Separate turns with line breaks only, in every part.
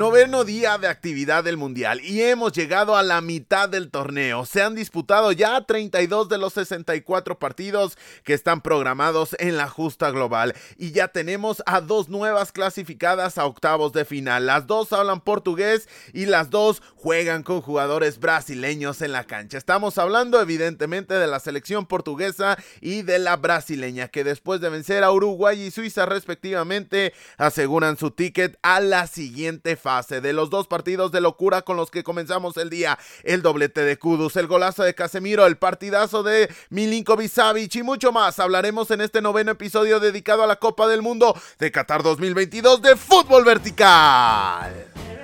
Noveno día de actividad del Mundial y hemos llegado a la mitad del torneo. Se han disputado ya 32 de los 64 partidos que están programados en la justa global y ya tenemos a dos nuevas clasificadas a octavos de final. Las dos hablan portugués y las dos juegan con jugadores brasileños en la cancha. Estamos hablando evidentemente de la selección portuguesa y de la brasileña que después de vencer a Uruguay y Suiza respectivamente aseguran su ticket a la siguiente fase de los dos partidos de locura con los que comenzamos el día. El doblete de Kudus, el golazo de Casemiro, el partidazo de Milinkovic Savic y mucho más. Hablaremos en este noveno episodio dedicado a la Copa del Mundo de Qatar 2022 de fútbol vertical.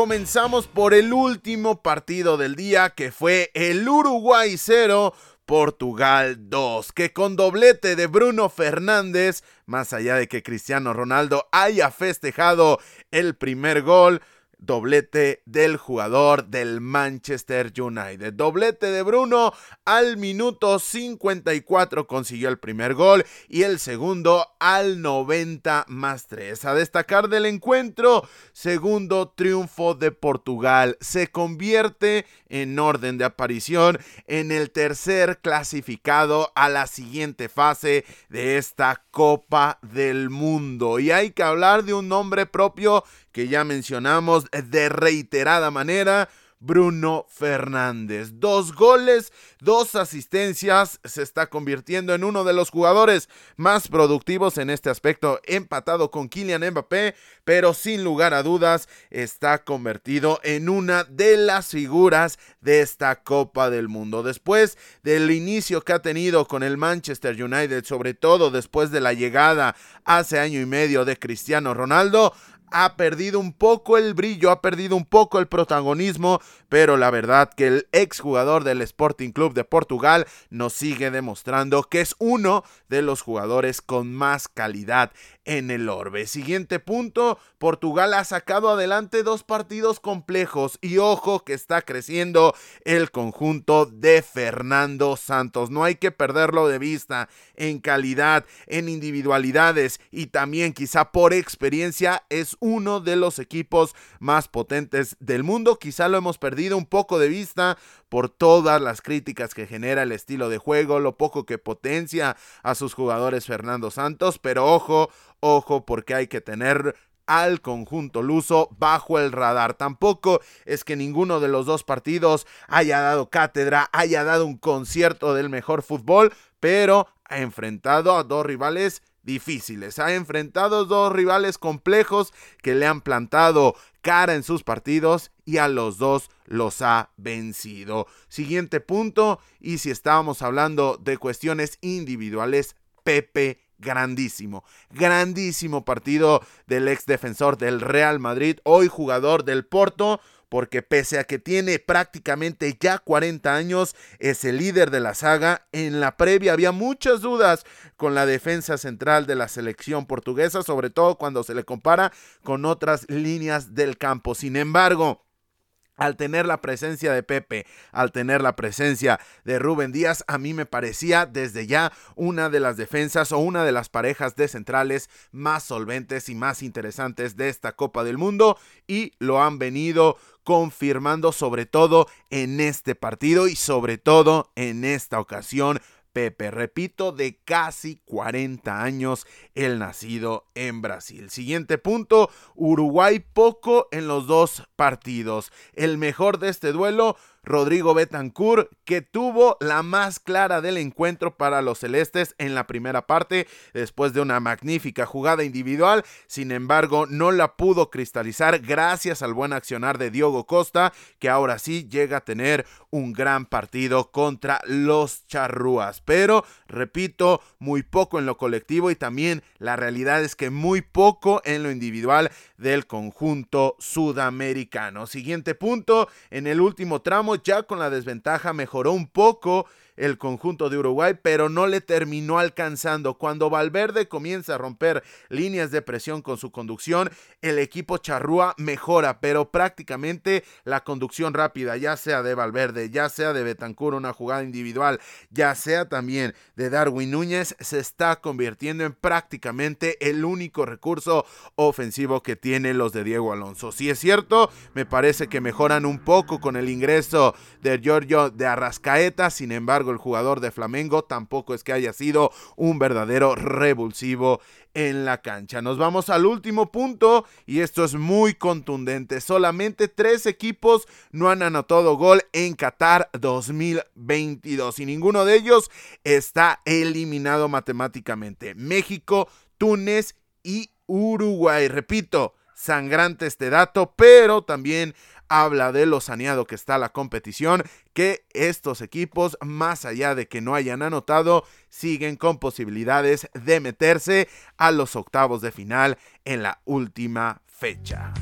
Comenzamos por el último partido del día que fue el Uruguay 0, Portugal 2, que con doblete de Bruno Fernández, más allá de que Cristiano Ronaldo haya festejado el primer gol, doblete del jugador del Manchester United. Doblete de Bruno al minuto 54 consiguió el primer gol y el segundo al 90 más 3. A destacar del encuentro, segundo triunfo de Portugal. Se convierte en orden de aparición en el tercer clasificado a la siguiente fase de esta Copa del Mundo. Y hay que hablar de un nombre propio que ya mencionamos de reiterada manera. Bruno Fernández. Dos goles, dos asistencias, se está convirtiendo en uno de los jugadores más productivos en este aspecto, empatado con Kylian Mbappé, pero sin lugar a dudas está convertido en una de las figuras de esta Copa del Mundo. Después del inicio que ha tenido con el Manchester United, sobre todo después de la llegada hace año y medio de Cristiano Ronaldo, ha perdido un poco el brillo, ha perdido un poco el protagonismo, pero la verdad que el exjugador del Sporting Club de Portugal nos sigue demostrando que es uno de los jugadores con más calidad en el orbe. Siguiente punto, Portugal ha sacado adelante dos partidos complejos y ojo que está creciendo el conjunto de Fernando Santos. No hay que perderlo de vista en calidad, en individualidades y también quizá por experiencia es uno de los equipos más potentes del mundo. Quizá lo hemos perdido un poco de vista por todas las críticas que genera el estilo de juego, lo poco que potencia a sus jugadores Fernando Santos, pero ojo, ojo porque hay que tener al conjunto luso bajo el radar. Tampoco es que ninguno de los dos partidos haya dado cátedra, haya dado un concierto del mejor fútbol, pero ha enfrentado a dos rivales difíciles. Ha enfrentado dos rivales complejos que le han plantado cara en sus partidos y a los dos los ha vencido. Siguiente punto, y si estábamos hablando de cuestiones individuales, Pepe grandísimo, grandísimo partido del ex defensor del Real Madrid, hoy jugador del Porto, porque pese a que tiene prácticamente ya 40 años, es el líder de la saga. En la previa había muchas dudas con la defensa central de la selección portuguesa, sobre todo cuando se le compara con otras líneas del campo. Sin embargo, al tener la presencia de Pepe, al tener la presencia de Rubén Díaz, a mí me parecía desde ya una de las defensas o una de las parejas de centrales más solventes y más interesantes de esta Copa del Mundo y lo han venido confirmando sobre todo en este partido y sobre todo en esta ocasión Pepe, repito, de casi 40 años, el nacido en Brasil. Siguiente punto, Uruguay poco en los dos partidos. El mejor de este duelo Rodrigo Betancourt, que tuvo la más clara del encuentro para los celestes en la primera parte, después de una magnífica jugada individual. Sin embargo, no la pudo cristalizar gracias al buen accionar de Diogo Costa, que ahora sí llega a tener un gran partido contra los charrúas. Pero, repito, muy poco en lo colectivo y también la realidad es que muy poco en lo individual del conjunto sudamericano. Siguiente punto, en el último tramo ya con la desventaja mejoró un poco el conjunto de Uruguay, pero no le terminó alcanzando. Cuando Valverde comienza a romper líneas de presión con su conducción, el equipo charrúa mejora, pero prácticamente la conducción rápida, ya sea de Valverde, ya sea de Betancur, una jugada individual, ya sea también de Darwin Núñez, se está convirtiendo en prácticamente el único recurso ofensivo que tienen los de Diego Alonso. Si es cierto, me parece que mejoran un poco con el ingreso de Giorgio de Arrascaeta, sin embargo, el jugador de Flamengo tampoco es que haya sido un verdadero revulsivo en la cancha. Nos vamos al último punto y esto es muy contundente. Solamente tres equipos no han anotado gol en Qatar 2022 y ninguno de ellos está eliminado matemáticamente. México, Túnez y Uruguay. Repito, sangrante este dato, pero también habla de lo saneado que está la competición, que estos equipos, más allá de que no hayan anotado, siguen con posibilidades de meterse a los octavos de final en la última fecha.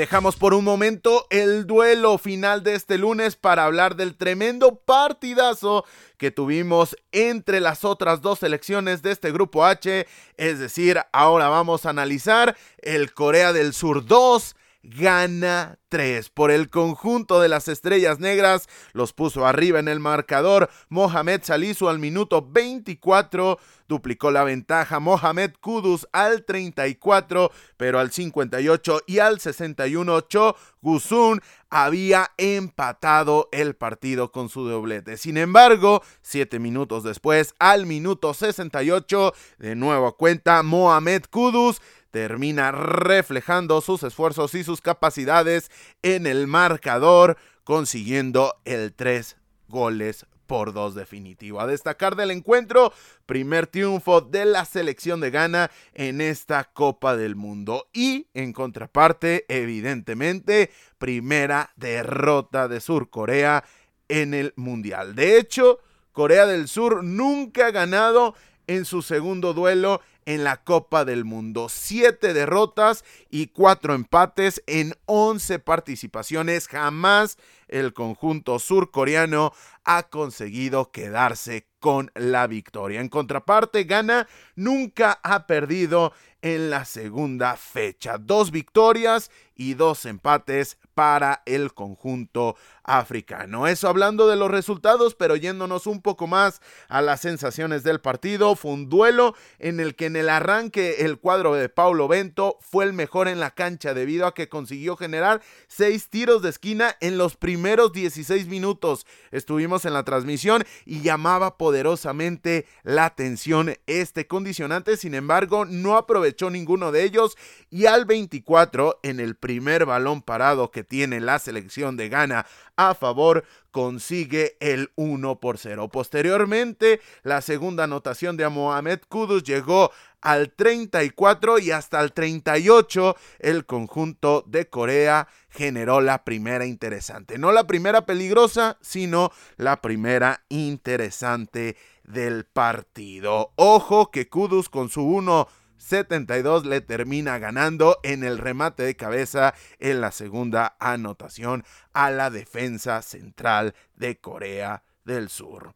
Dejamos por un momento el duelo final de este lunes para hablar del tremendo partidazo que tuvimos entre las otras dos selecciones de este grupo H. Es decir, ahora vamos a analizar el Corea del Sur 2 gana 3 por el conjunto de las estrellas negras. Los puso arriba en el marcador. Mohamed Salisu al minuto 24 duplicó la ventaja. Mohamed Kudus al 34, pero al 58 y al 61 Cho Gusun había empatado el partido con su doblete. Sin embargo, siete minutos después, al minuto 68, de nuevo cuenta Mohamed Kudus termina reflejando sus esfuerzos y sus capacidades en el marcador, consiguiendo el 3 goles por 2 definitivo. A destacar del encuentro, primer triunfo de la selección de Ghana en esta Copa del Mundo. Y en contraparte, evidentemente, primera derrota de Sur Corea en el Mundial. De hecho, Corea del Sur nunca ha ganado en su segundo duelo en la Copa del Mundo. Siete derrotas y cuatro empates en once participaciones. Jamás el conjunto surcoreano ha conseguido quedarse con la victoria. En contraparte, Ghana nunca ha perdido en la segunda fecha. Dos victorias y dos empates para el conjunto africano. Eso hablando de los resultados, pero yéndonos un poco más a las sensaciones del partido, fue un duelo en el que en el arranque el cuadro de Paulo Bento fue el mejor en la cancha debido a que consiguió generar seis tiros de esquina en los primeros 16 minutos. Estuvimos en la transmisión y llamaba poderosamente la atención este condicionante, sin embargo no aprovechó ninguno de ellos y al 24 en el primer balón parado que tiene la selección de Ghana a favor consigue el 1 por 0. Posteriormente, la segunda anotación de Mohamed Kudus llegó al 34 y hasta el 38 el conjunto de Corea generó la primera interesante. No la primera peligrosa, sino la primera interesante del partido. Ojo que Kudus con su 1 72 le termina ganando en el remate de cabeza en la segunda anotación a la defensa central de Corea del Sur.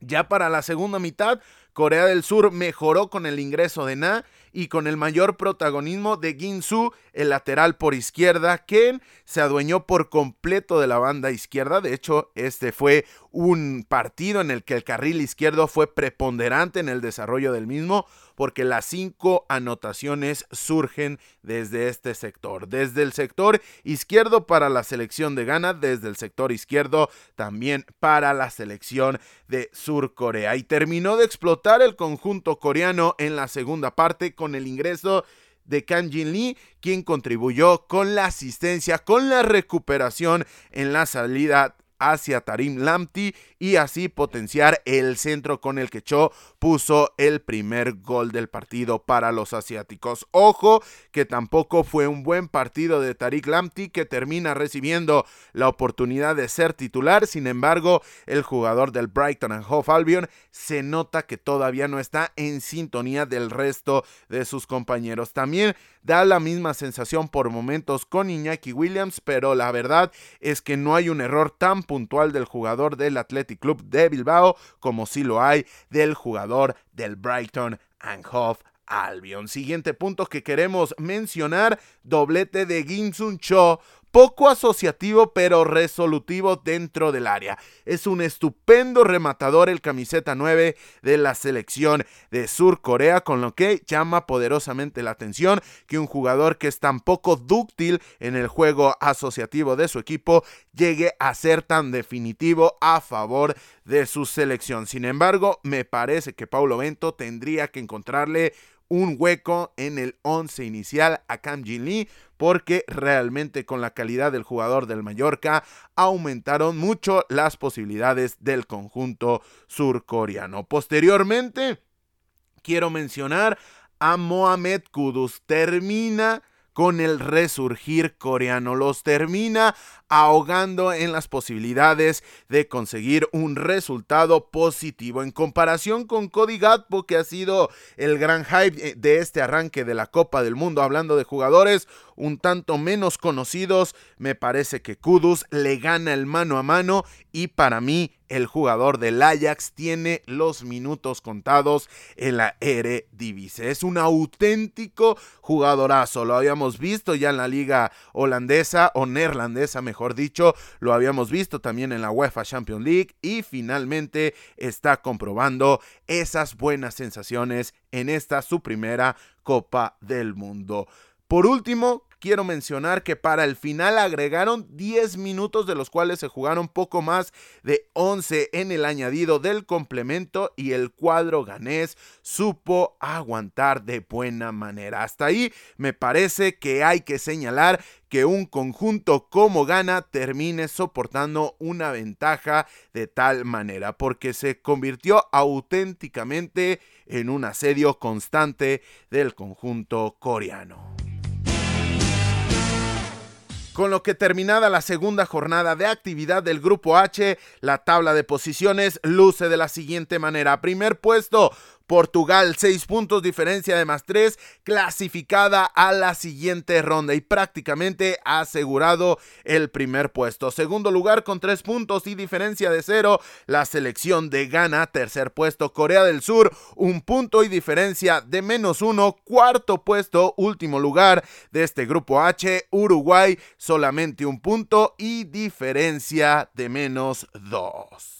Ya para la segunda mitad, Corea del Sur mejoró con el ingreso de Na y con el mayor protagonismo de Ginsu, el lateral por izquierda, quien se adueñó por completo de la banda izquierda. De hecho, este fue un partido en el que el carril izquierdo fue preponderante en el desarrollo del mismo, porque las cinco anotaciones surgen desde este sector. Desde el sector izquierdo para la selección de Ghana, desde el sector izquierdo también para la selección de Sur Corea. Y terminó de explotar el conjunto coreano en la segunda parte con el ingreso de Kang Jin Lee, quien contribuyó con la asistencia, con la recuperación en la salida hacia Tarim Lamptey y así potenciar el centro con el que Cho puso el primer gol del partido para los asiáticos. Ojo que tampoco fue un buen partido de Tariq Lamptey que termina recibiendo la oportunidad de ser titular, sin embargo el jugador del Brighton and Hove Albion se nota que todavía no está en sintonía del resto de sus compañeros. También da la misma sensación por momentos con Iñaki Williams, pero la verdad es que no hay un error tan puntual del jugador del Athletic Club de Bilbao como si lo hay del jugador del Brighton and Hove Albion. Siguiente punto que queremos mencionar, doblete de Ginsun Cho poco asociativo pero resolutivo dentro del área. Es un estupendo rematador el camiseta 9 de la selección de Sur Corea, con lo que llama poderosamente la atención que un jugador que es tan poco dúctil en el juego asociativo de su equipo llegue a ser tan definitivo a favor de su selección. Sin embargo, me parece que Paulo Bento tendría que encontrarle un hueco en el 11 inicial a Cam Jin Lee porque realmente con la calidad del jugador del Mallorca aumentaron mucho las posibilidades del conjunto surcoreano. Posteriormente, quiero mencionar a Mohamed Kudus. Termina con el resurgir coreano. Los termina ahogando en las posibilidades de conseguir un resultado positivo. En comparación con Cody Gatpo, que ha sido el gran hype eh, de este arranque de la Copa del Mundo, hablando de jugadores un tanto menos conocidos, me parece que Kudus le gana el mano a mano y para mí el jugador del Ajax tiene los minutos contados en la Eredivisie. Es un auténtico jugadorazo, lo habíamos visto ya en la liga holandesa o neerlandesa, mejor dicho, lo habíamos visto también en la UEFA Champions League y finalmente está comprobando esas buenas sensaciones en esta su primera Copa del Mundo. Por último, quiero mencionar que para el final agregaron 10 minutos de los cuales se jugaron poco más de 11 en el añadido del complemento y el cuadro ganés supo aguantar de buena manera. Hasta ahí me parece que hay que señalar que un conjunto como gana termine soportando una ventaja de tal manera, porque se convirtió auténticamente en un asedio constante del conjunto coreano. Con lo que terminada la segunda jornada de actividad del Grupo H, la tabla de posiciones luce de la siguiente manera. Primer puesto, Portugal, 6 puntos, diferencia de más 3, clasificada a la siguiente ronda y prácticamente asegurado el primer puesto. Segundo lugar con 3 puntos y diferencia de 0, la selección de Ghana. Tercer puesto, Corea del Sur, un punto y diferencia de menos 1. Cuarto puesto, último lugar de este grupo H, Uruguay, solamente un punto y diferencia de menos 2.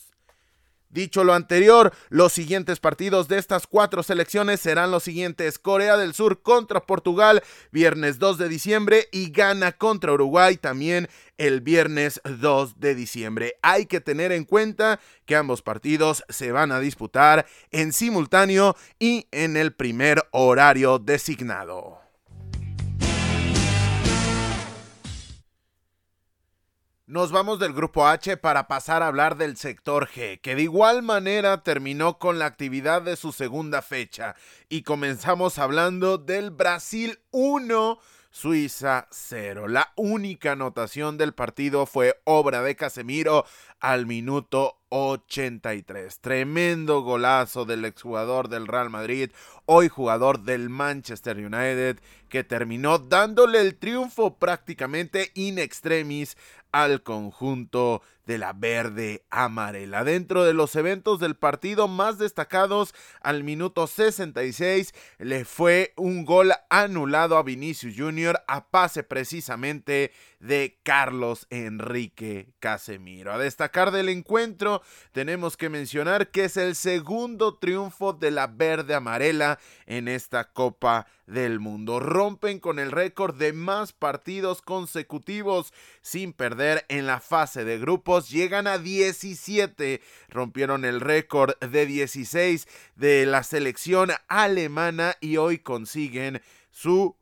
Dicho lo anterior, los siguientes partidos de estas cuatro selecciones serán los siguientes: Corea del Sur contra Portugal, viernes 2 de diciembre, y Ghana contra Uruguay también el viernes 2 de diciembre. Hay que tener en cuenta que ambos partidos se van a disputar en simultáneo y en el primer horario designado. Nos vamos del grupo H para pasar a hablar del sector G, que de igual manera terminó con la actividad de su segunda fecha. Y comenzamos hablando del Brasil 1. Suiza 0. La única anotación del partido fue obra de Casemiro al minuto 83. Tremendo golazo del exjugador del Real Madrid, hoy jugador del Manchester United, que terminó dándole el triunfo prácticamente in extremis al conjunto de la verde amarela. Dentro de los eventos del partido más destacados, al minuto 66 le fue un gol anulado a Vinicius Jr. a pase precisamente de Carlos Enrique Casemiro. A destacar del encuentro, tenemos que mencionar que es el segundo triunfo de la verde amarela en esta Copa del Mundo. Rompen con el récord de más partidos consecutivos sin perder en la fase de Llegan a 17. Rompieron el récord de 16 de la selección alemana y hoy consiguen su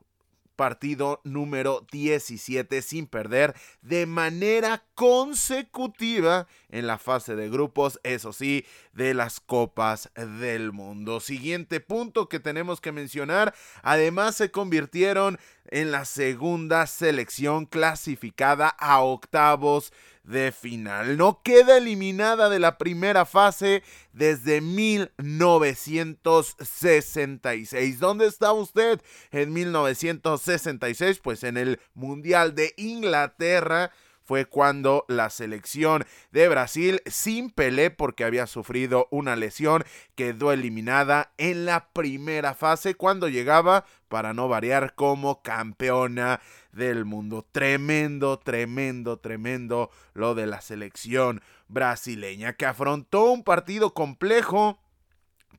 partido número 17 sin perder de manera consecutiva en la fase de grupos, eso sí, de las copas del mundo. Siguiente punto que tenemos que mencionar, además se convirtieron en la segunda selección clasificada a octavos de final. No queda eliminada de la primera fase desde 1966. ¿Dónde está usted en 1966? Pues en el Mundial de Inglaterra fue cuando la selección de Brasil, sin Pelé porque había sufrido una lesión, quedó eliminada en la primera fase cuando llegaba, para no variar, como campeona del mundo. Tremendo, tremendo, tremendo lo de la selección brasileña que afrontó un partido complejo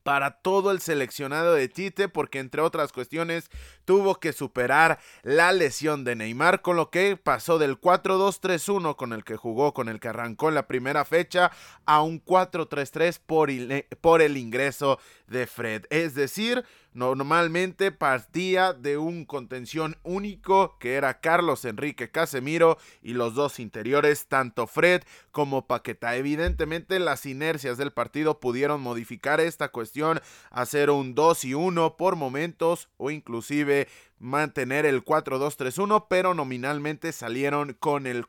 para todo el seleccionado de Tite porque entre otras cuestiones tuvo que superar la lesión de Neymar con lo que pasó del 4-2-3-1 con el que jugó, con el que arrancó en la primera fecha a un 4-3-3 por, por el ingreso de Fred. Es decir, normalmente partía de un contención único que era Carlos Enrique Casemiro y los dos interiores, tanto Fred como Paqueta. Evidentemente las inercias del partido pudieron modificar esta cuestión, hacer un 2 y 1 por momentos o inclusive mantener el 4-2-3-1, pero nominalmente salieron con el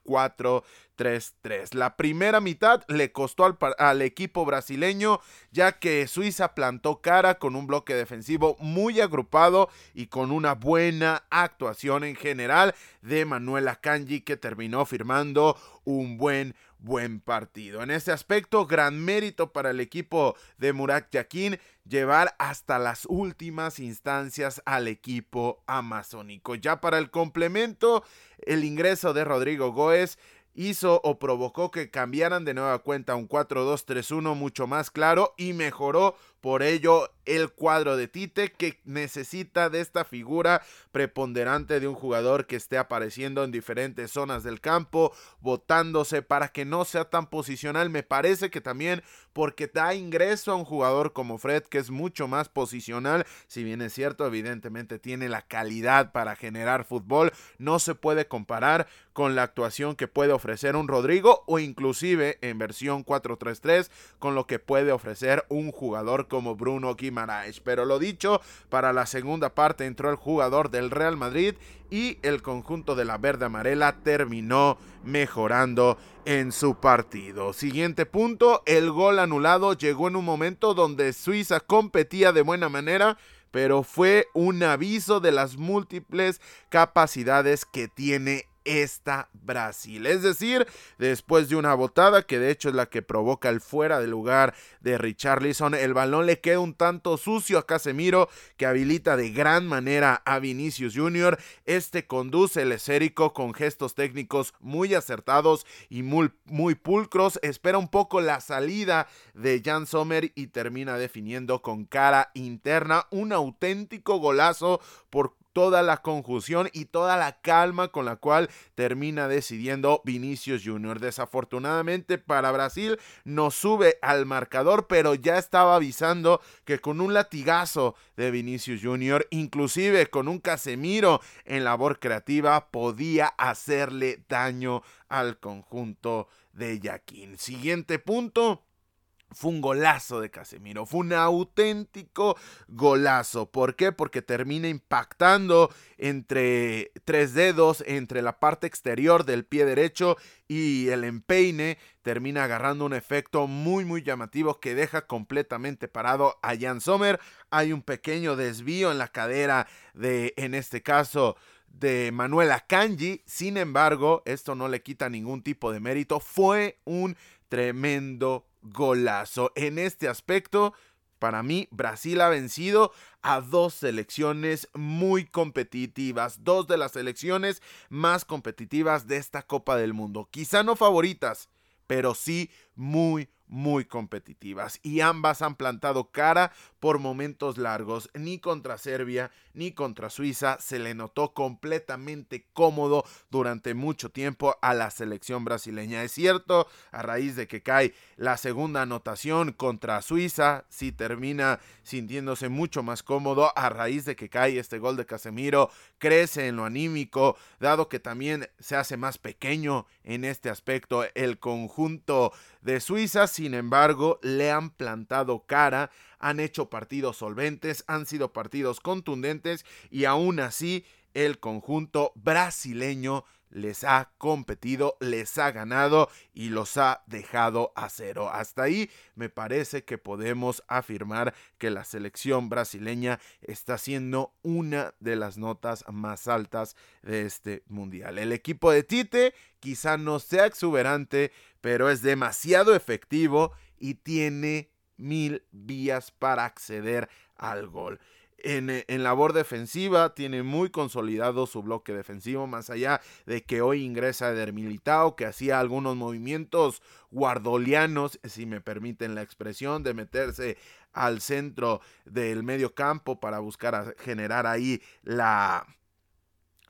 4-3-3. La primera mitad le costó al, equipo brasileño, ya que Suiza plantó cara con un bloque defensivo muy agrupado y con una buena actuación en general de Manuel Akanji, que terminó firmando un buen buen partido. En este aspecto, gran mérito para el equipo de Murat Yakin llevar hasta las últimas instancias al equipo amazónico. Ya para el complemento, el ingreso de Rodrigo Goes hizo o provocó que cambiaran de nueva cuenta un 4-2-3-1 mucho más claro y mejoró por ello el cuadro de Tite que necesita de esta figura preponderante de un jugador que esté apareciendo en diferentes zonas del campo, botándose para que no sea tan posicional. Me parece que también porque da ingreso a un jugador como Fred que es mucho más posicional, si bien es cierto, evidentemente tiene la calidad para generar fútbol, no se puede comparar con la actuación que puede ofrecer un Rodrigo o inclusive en versión 4-3-3 con lo que puede ofrecer un jugador como Bruno Guimaraes. Pero lo dicho, para la segunda parte entró el jugador del Real Madrid y el conjunto de la verde amarela terminó mejorando en su partido. Siguiente punto, el gol anulado llegó en un momento donde Suiza competía de buena manera pero fue un aviso de las múltiples capacidades que tiene esta Brasil. Es decir, después de una botada, que de hecho es la que provoca el fuera de lugar de Richarlison, el balón le queda un tanto sucio a Casemiro, que habilita de gran manera a Vinicius Jr. Este conduce el esérico con gestos técnicos muy acertados y muy, muy pulcros. Espera un poco la salida de Jan Sommer y termina definiendo con cara interna un auténtico golazo por toda la conjunción y toda la calma con la cual termina decidiendo Vinicius Jr. Desafortunadamente para Brasil no sube al marcador, pero ya estaba avisando que con un latigazo de Vinicius Jr., inclusive con un Casemiro en labor creativa, podía hacerle daño al conjunto de Yaquín. Siguiente punto fue un golazo de Casemiro, fue un auténtico golazo. ¿Por qué? Porque termina impactando entre tres dedos, entre la parte exterior del pie derecho y el empeine. Termina agarrando un efecto muy muy llamativo que deja completamente parado a Jan Sommer. Hay un pequeño desvío en la cadera de, en este caso, de Manuela Kanji. Sin embargo, esto no le quita ningún tipo de mérito. Fue un tremendo golazo. En este aspecto, para mí, Brasil ha vencido a dos selecciones muy competitivas, dos de las selecciones más competitivas de esta Copa del Mundo. Quizá no favoritas, pero sí muy, muy competitivas y ambas han plantado cara por momentos largos. Ni contra Serbia ni contra Suiza se le notó completamente cómodo durante mucho tiempo a la selección brasileña. Es cierto, a raíz de que cae la segunda anotación contra Suiza, si termina sintiéndose mucho más cómodo a raíz de que cae este gol de Casemiro, crece en lo anímico, dado que también se hace más pequeño en este aspecto el conjunto de Suiza, sin embargo, le han plantado cara, han hecho partidos solventes, han sido partidos contundentes y aún así el conjunto brasileño les ha competido, les ha ganado y los ha dejado a cero. Hasta ahí me parece que podemos afirmar que la selección brasileña está siendo una de las notas más altas de este mundial. El equipo de Tite quizá no sea exuberante, pero es demasiado efectivo y tiene mil vías para acceder al gol. Eh, en, labor defensiva tiene muy consolidado su bloque defensivo, más allá de que hoy ingresa Eder Militao, que hacía algunos movimientos guardolianos, si me permiten la expresión, de meterse al centro del medio campo para buscar generar ahí la,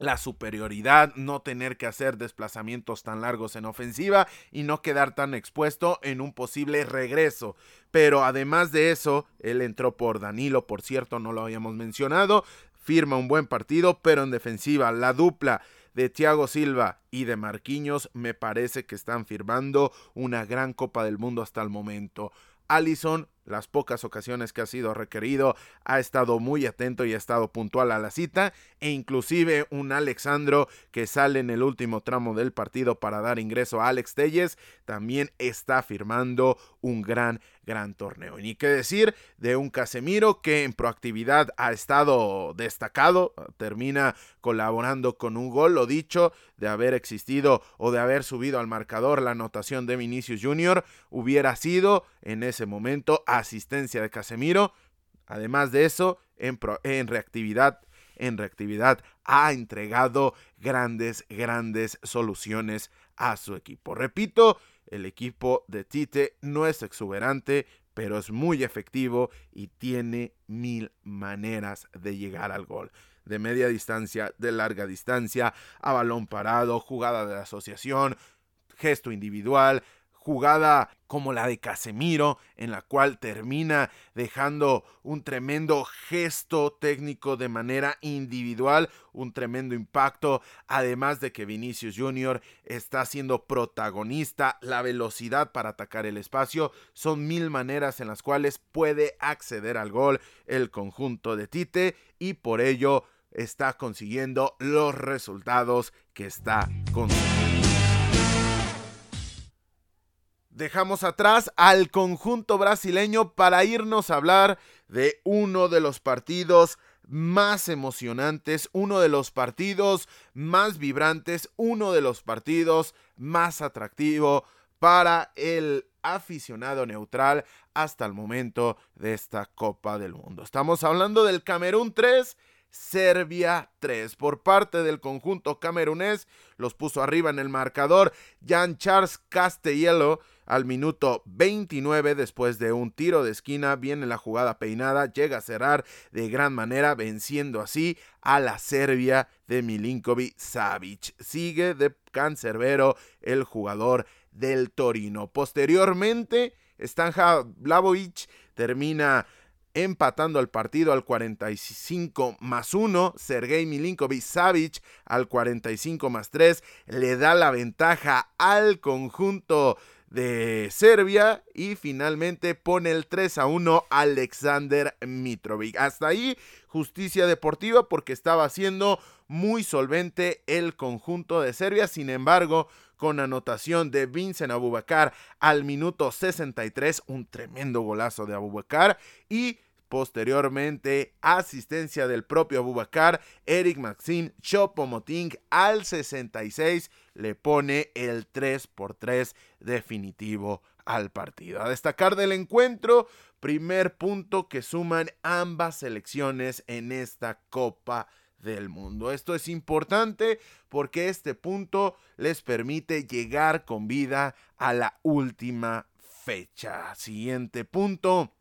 la superioridad, no tener que hacer desplazamientos tan largos en ofensiva y no quedar tan expuesto en un posible regreso. Pero además de eso, él entró por Danilo, por cierto, no lo habíamos mencionado, firma un buen partido, pero en defensiva la dupla de Thiago Silva y de Marquinhos me parece que están firmando una gran Copa del Mundo hasta el momento. Allison las pocas ocasiones que ha sido requerido, ha estado muy atento y ha estado puntual a la cita, e inclusive un Alexandro que sale en el último tramo del partido para dar ingreso a Alex Telles, también está firmando un gran, gran torneo. Y ni qué decir de un Casemiro que en proactividad ha estado destacado, termina colaborando con un gol, lo dicho, de haber existido o de haber subido al marcador la anotación de Vinicius Jr., hubiera sido en ese momento asistencia de Casemiro. Además de eso, en, reactividad, en reactividad ha entregado grandes, grandes soluciones a su equipo. Repito, el equipo de Tite no es exuberante, pero es muy efectivo y tiene mil maneras de llegar al gol. De media distancia, de larga distancia, a balón parado, jugada de asociación, gesto individual, jugada como la de Casemiro, en la cual termina dejando un tremendo gesto técnico de manera individual, un tremendo impacto, además de que Vinicius Jr. está siendo protagonista, la velocidad para atacar el espacio, son mil maneras en las cuales puede acceder al gol el conjunto de Tite y por ello está consiguiendo los resultados que está consiguiendo dejamos atrás al conjunto brasileño para irnos a hablar de uno de los partidos más emocionantes, uno de los partidos más vibrantes, uno de los partidos más atractivo para el aficionado neutral hasta el momento de esta Copa del Mundo. Estamos hablando del Camerún 3 Serbia 3. Por parte del conjunto camerunés, los puso arriba en el marcador Jan Charles Castellelo al minuto 29 después de un tiro de esquina. Viene la jugada peinada, llega a cerrar de gran manera, venciendo así a la Serbia de Milinkovic Savic. Sigue de cancerbero el jugador del Torino. Posteriormente, Stanja Blavovic termina empatando el partido al 45 más 1. Sergei Milinkovic Savic al 45 más 3 le da la ventaja al conjunto de Serbia y finalmente pone el 3 a 1 Alexander Mitrovic. Hasta ahí justicia deportiva porque estaba siendo muy solvente el conjunto de Serbia. Sin embargo, con anotación de Vincent Abubakar al minuto 63, un tremendo golazo de Abubakar y Posteriormente, asistencia del propio Abubakar, Eric Maxine Chopomoting al 66 le pone el 3 por 3 definitivo al partido. A destacar del encuentro, primer punto que suman ambas selecciones en esta Copa del Mundo. Esto es importante porque este punto les permite llegar con vida a la última fecha. Siguiente punto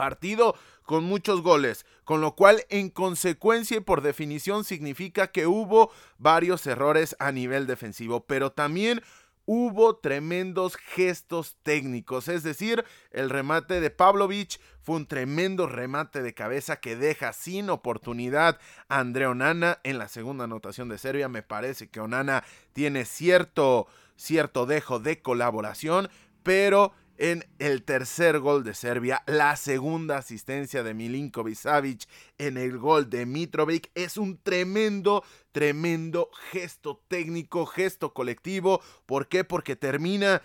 partido con muchos goles, con lo cual en consecuencia y por definición significa que hubo varios errores a nivel defensivo, pero también hubo tremendos gestos técnicos, es decir, el remate de Pavlovich fue un tremendo remate de cabeza que deja sin oportunidad a André Onana en la segunda anotación de Serbia. Me parece que Onana tiene cierto, cierto dejo de colaboración, pero en el tercer gol de Serbia, la segunda asistencia de Milinkovic Savic en el gol de Mitrovic es un tremendo, tremendo gesto técnico, gesto colectivo. ¿Por qué? Porque termina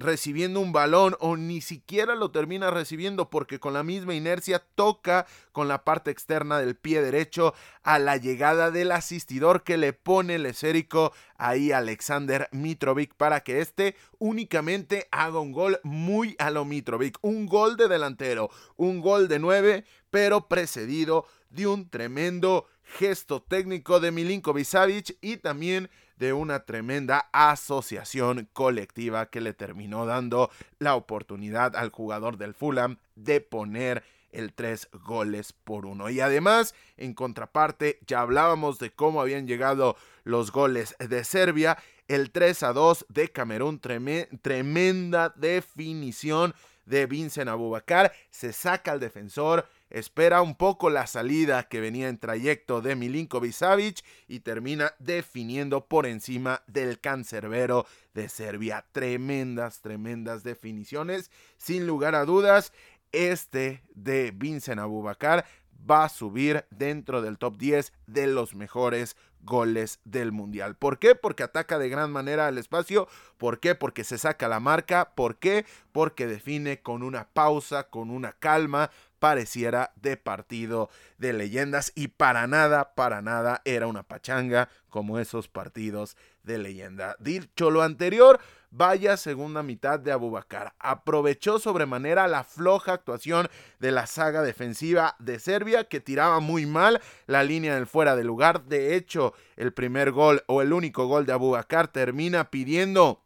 recibiendo un balón o ni siquiera lo termina recibiendo porque con la misma inercia toca con la parte externa del pie derecho a la llegada del asistidor que le pone el esérico ahí Alexander Mitrovic para que este únicamente haga un gol muy a lo Mitrovic, un gol de delantero, un gol de nueve, pero precedido de un tremendo gesto técnico de Milinkovic Savic y también de una tremenda asociación colectiva que le terminó dando la oportunidad al jugador del Fulham de poner el tres goles por uno. Y además, en contraparte, ya hablábamos de cómo habían llegado los goles de Serbia. El 3 a 2 de Camerún, tremenda definición de Vincent Abubakar. Se saca al defensor espera un poco la salida que venía en trayecto de Milinkovic Savic y termina definiendo por encima del cancerbero de Serbia. Tremendas, tremendas definiciones. Sin lugar a dudas, este de Vincent Abubakar va a subir dentro del top 10 de los mejores goles del mundial. ¿Por qué? Porque ataca de gran manera al espacio. ¿Por qué? Porque se saca la marca. ¿Por qué? Porque define con una pausa, con una calma, pareciera de partido de leyendas y para nada, para nada era una pachanga como esos partidos de leyenda. Dicho lo anterior, vaya segunda mitad de Abubakar. Aprovechó sobremanera la floja actuación de la saga defensiva de Serbia que tiraba muy mal la línea del fuera de lugar. De hecho, el primer gol o el único gol de Abubakar termina pidiendo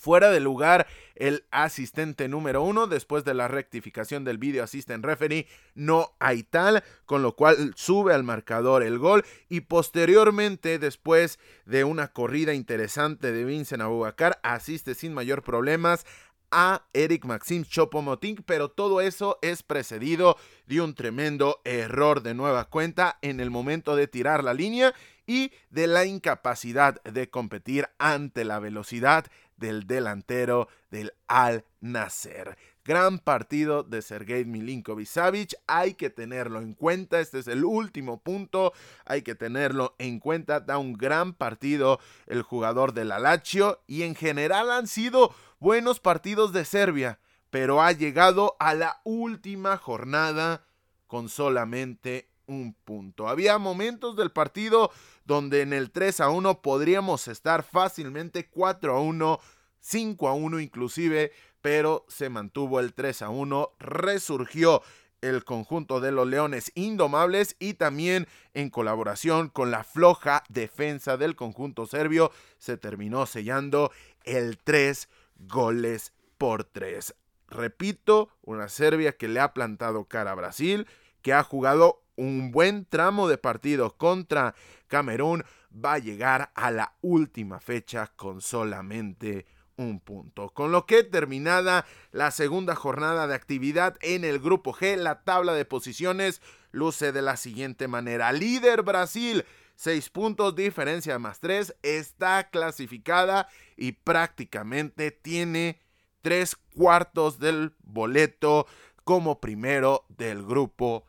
Fuera de lugar el asistente número uno después de la rectificación del video assistant referee no hay tal, con lo cual sube al marcador el gol y posteriormente después de una corrida interesante de Vincent Abubakar asiste sin mayor problemas a Eric Maxim Chopomoting, pero todo eso es precedido de un tremendo error de nueva cuenta en el momento de tirar la línea y de la incapacidad de competir ante la velocidad del delantero del Al Nasser. Gran partido de Sergei Milinkovic Savic, hay que tenerlo en cuenta, este es el último punto, hay que tenerlo en cuenta, da un gran partido el jugador del Lazio. Y en general han sido buenos partidos de Serbia, pero ha llegado a la última jornada con solamente un punto. Había momentos del partido donde en el 3 a 1 podríamos estar fácilmente 4 a 1, 5 a 1 inclusive, pero se mantuvo el 3 a 1, resurgió el conjunto de los Leones Indomables y también en colaboración con la floja defensa del conjunto serbio se terminó sellando el 3 goles por 3. Repito, una Serbia que le ha plantado cara a Brasil, que ha jugado un buen tramo de partido contra Camerún, va a llegar a la última fecha con solamente un punto. Con lo que terminada la segunda jornada de actividad en el grupo G, la tabla de posiciones luce de la siguiente manera. Líder Brasil, 6 puntos, diferencia más 3, está clasificada y prácticamente tiene tres cuartos del boleto como primero del grupo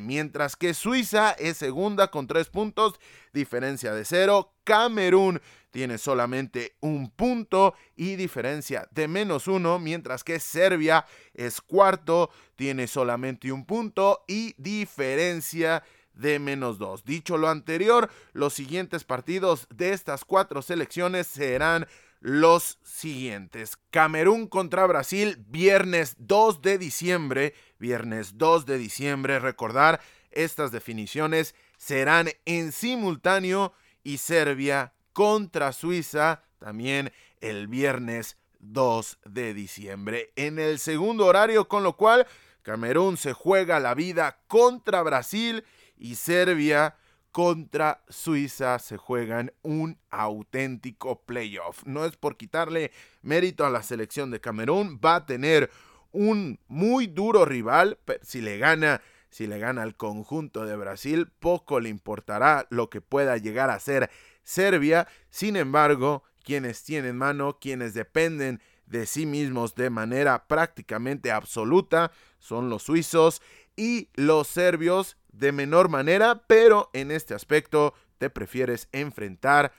Mientras que Suiza es segunda con tres puntos, diferencia de cero. Camerún tiene solamente un punto y diferencia de menos uno, mientras que Serbia es cuarto, tiene solamente un punto y diferencia de menos dos. Dicho lo anterior, los siguientes partidos de estas cuatro selecciones serán los siguientes. Camerún contra Brasil, viernes 2 de diciembre. Viernes 2 de diciembre. Recordar, estas definiciones serán en simultáneo y Serbia contra Suiza también el viernes 2 de diciembre. En el segundo horario, con lo cual Camerún se juega la vida contra Brasil y Serbia contra Suiza se juegan un auténtico playoff. No es por quitarle mérito a la selección de Camerún, va a tener un muy duro rival, si le gana si le gana al conjunto de Brasil, poco le importará lo que pueda llegar a ser Serbia. Sin embargo, quienes tienen mano, quienes dependen de sí mismos de manera prácticamente absoluta, son los suizos y los serbios de menor manera, pero en este aspecto te prefieres enfrentar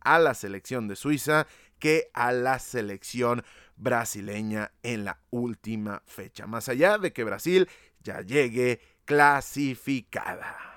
a la selección de Suiza que a la selección brasileña en la última fecha. Más allá de que Brasil ya llegue clasificada.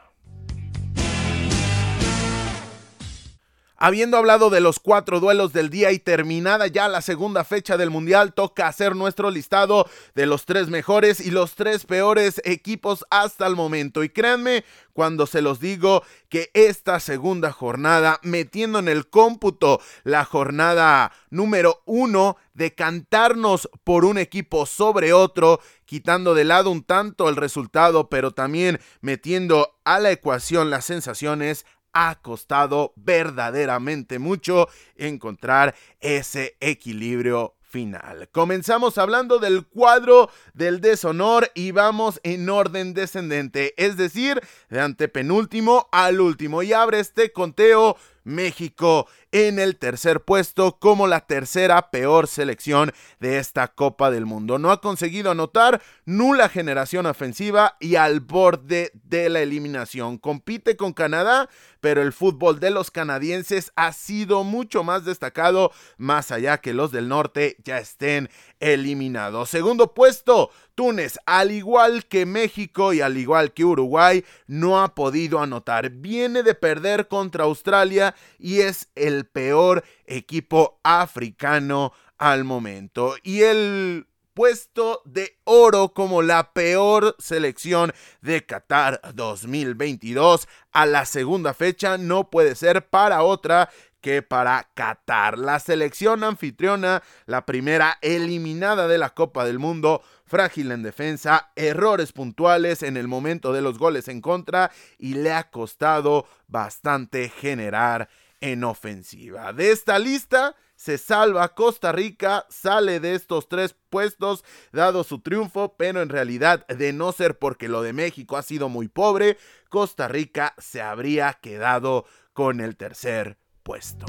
Habiendo hablado de los cuatro duelos del día y terminada ya la segunda fecha del Mundial, toca hacer nuestro listado de los tres mejores y los tres peores equipos hasta el momento. Y créanme cuando se los digo que esta segunda jornada, metiendo en el cómputo la jornada número uno, de cantarnos por un equipo sobre otro, quitando de lado un tanto el resultado, pero también metiendo a la ecuación las sensaciones, ha costado verdaderamente mucho encontrar ese equilibrio final. Comenzamos hablando del cuadro del deshonor y vamos en orden descendente, es decir, de antepenúltimo al último. Y abre este conteo México en el tercer puesto como la tercera peor selección de esta Copa del Mundo. No ha conseguido anotar nula generación ofensiva y al borde de la eliminación. Compite con Canadá, pero el fútbol de los canadienses ha sido mucho más destacado, más allá que los del norte ya estén eliminados. Segundo puesto, Túnez, al igual que México y al igual que Uruguay, no ha podido anotar. Viene de perder contra Australia y es el peor equipo africano al momento. Y el puesto de oro como la peor selección de Qatar 2022 a la segunda fecha no puede ser para otra que para Qatar. La selección anfitriona, la primera eliminada de la Copa del Mundo, frágil en defensa, errores puntuales en el momento de los goles en contra y le ha costado bastante generar en ofensiva. De esta lista se salva Costa Rica, sale de estos tres puestos dado su triunfo, pero en realidad de no ser porque lo de México ha sido muy pobre, Costa Rica se habría quedado con el tercer puesto.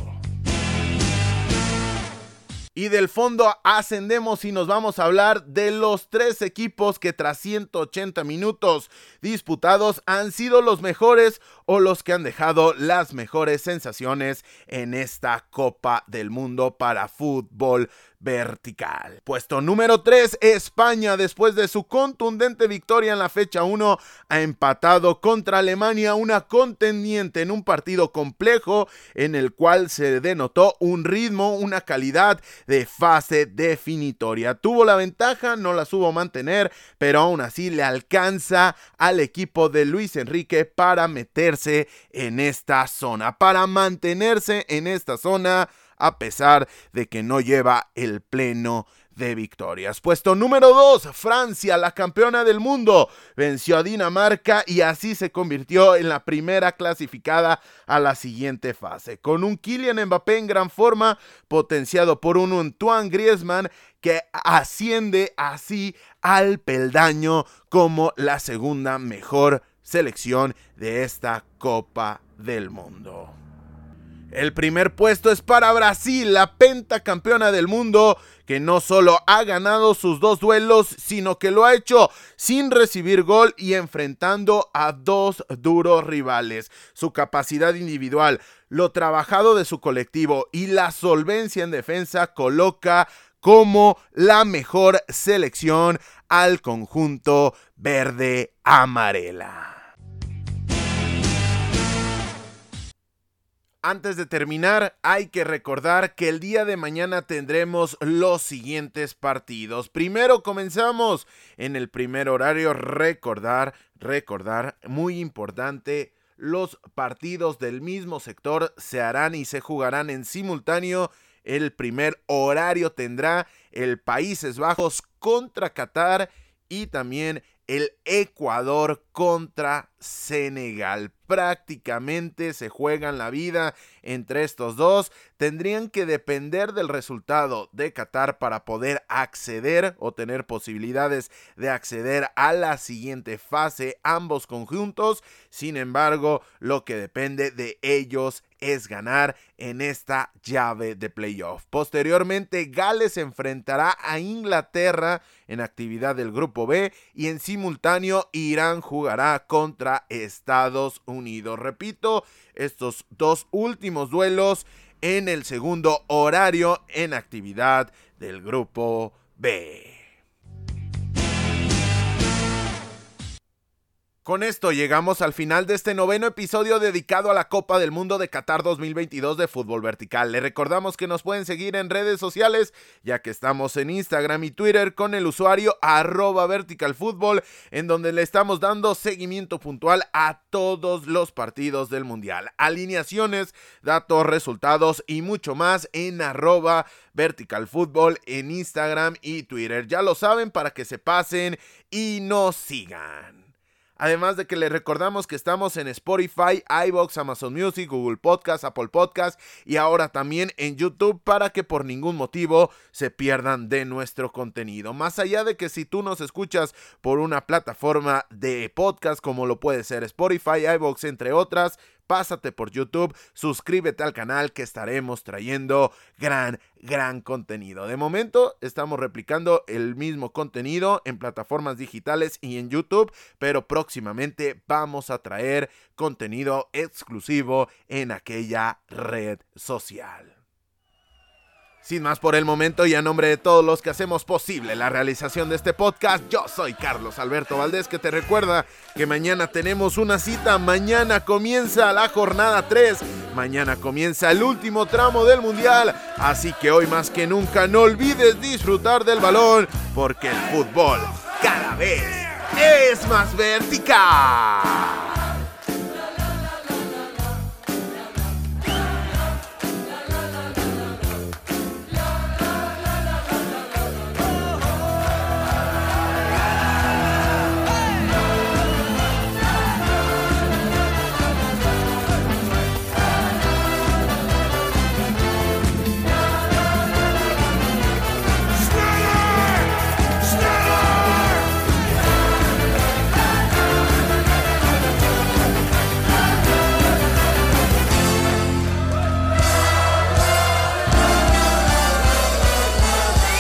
Y del fondo ascendemos y nos vamos a hablar de los tres equipos que tras 180 minutos disputados han sido los mejores o los que han dejado las mejores sensaciones en esta Copa del Mundo para fútbol vertical. Puesto número 3, España, después de su contundente victoria en la fecha 1, ha empatado contra Alemania, una contendiente en un partido complejo en el cual se denotó un ritmo, una calidad de fase definitoria. Tuvo la ventaja, no la supo mantener, pero aún así le alcanza al equipo de Luis Enrique para meterse en esta zona, para mantenerse en esta zona a pesar de que no lleva el pleno de victorias. Puesto número 2, Francia, la campeona del mundo, venció a Dinamarca y así se convirtió en la primera clasificada a la siguiente fase. Con un Kylian Mbappé en gran forma, potenciado por un Antoine Griezmann que asciende así al peldaño como la segunda mejor selección de esta Copa del Mundo. El primer puesto es para Brasil, la pentacampeona del mundo, que no solo ha ganado sus dos duelos, sino que lo ha hecho sin recibir gol y enfrentando a dos duros rivales. Su capacidad individual, lo trabajado de su colectivo y la solvencia en defensa coloca como la mejor selección al conjunto verde amarela. Antes de terminar, hay que recordar que el día de mañana tendremos los siguientes partidos. Primero comenzamos en el primer horario. Recordar, recordar, muy importante, los partidos del mismo sector se harán y se jugarán en simultáneo El primer horario tendrá el Países Bajos contra Qatar y también el Ecuador contra Senegal. Prácticamente se juegan la vida entre estos dos. Tendrían que depender del resultado de Qatar para poder acceder o tener posibilidades de acceder a la siguiente fase ambos conjuntos. Sin embargo, lo que depende de ellos es ganar en esta llave de playoff. Posteriormente, Gales enfrentará a Inglaterra en actividad del grupo B y en simultáneo Irán jugará contra Estados Unidos. Repito, estos dos últimos duelos en el segundo horario en actividad del grupo B. Con esto llegamos al final de este noveno episodio dedicado a la Copa del Mundo de Qatar 2022 de fútbol vertical. Le recordamos que nos pueden seguir en redes sociales, ya que estamos en Instagram y Twitter con el usuario arroba verticalfútbol, en donde le estamos dando seguimiento puntual a todos los partidos del Mundial. Alineaciones, datos, resultados y mucho más en arroba verticalfútbol en Instagram y Twitter. Ya lo saben para que se pasen y nos sigan. Además de que les recordamos que estamos en Spotify, iBox, Amazon Music, Google Podcast, Apple Podcast y ahora también en YouTube para que por ningún motivo se pierdan de nuestro contenido. Más allá de que si tú nos escuchas por una plataforma de podcast como lo puede ser Spotify, iBox, entre otras, pásate por YouTube, suscríbete al canal que estaremos trayendo gran, gran contenido. De momento estamos replicando el mismo contenido en plataformas digitales y en YouTube, pero próximamente vamos a traer contenido exclusivo en aquella red social. Sin más por el momento y a nombre de todos los que hacemos posible la realización de este podcast, yo soy Carlos Alberto Valdés que te recuerda que mañana tenemos una cita, mañana comienza la jornada 3, mañana comienza el último tramo del mundial, así que hoy más que nunca no olvides disfrutar del balón porque el fútbol cada vez es más vertical.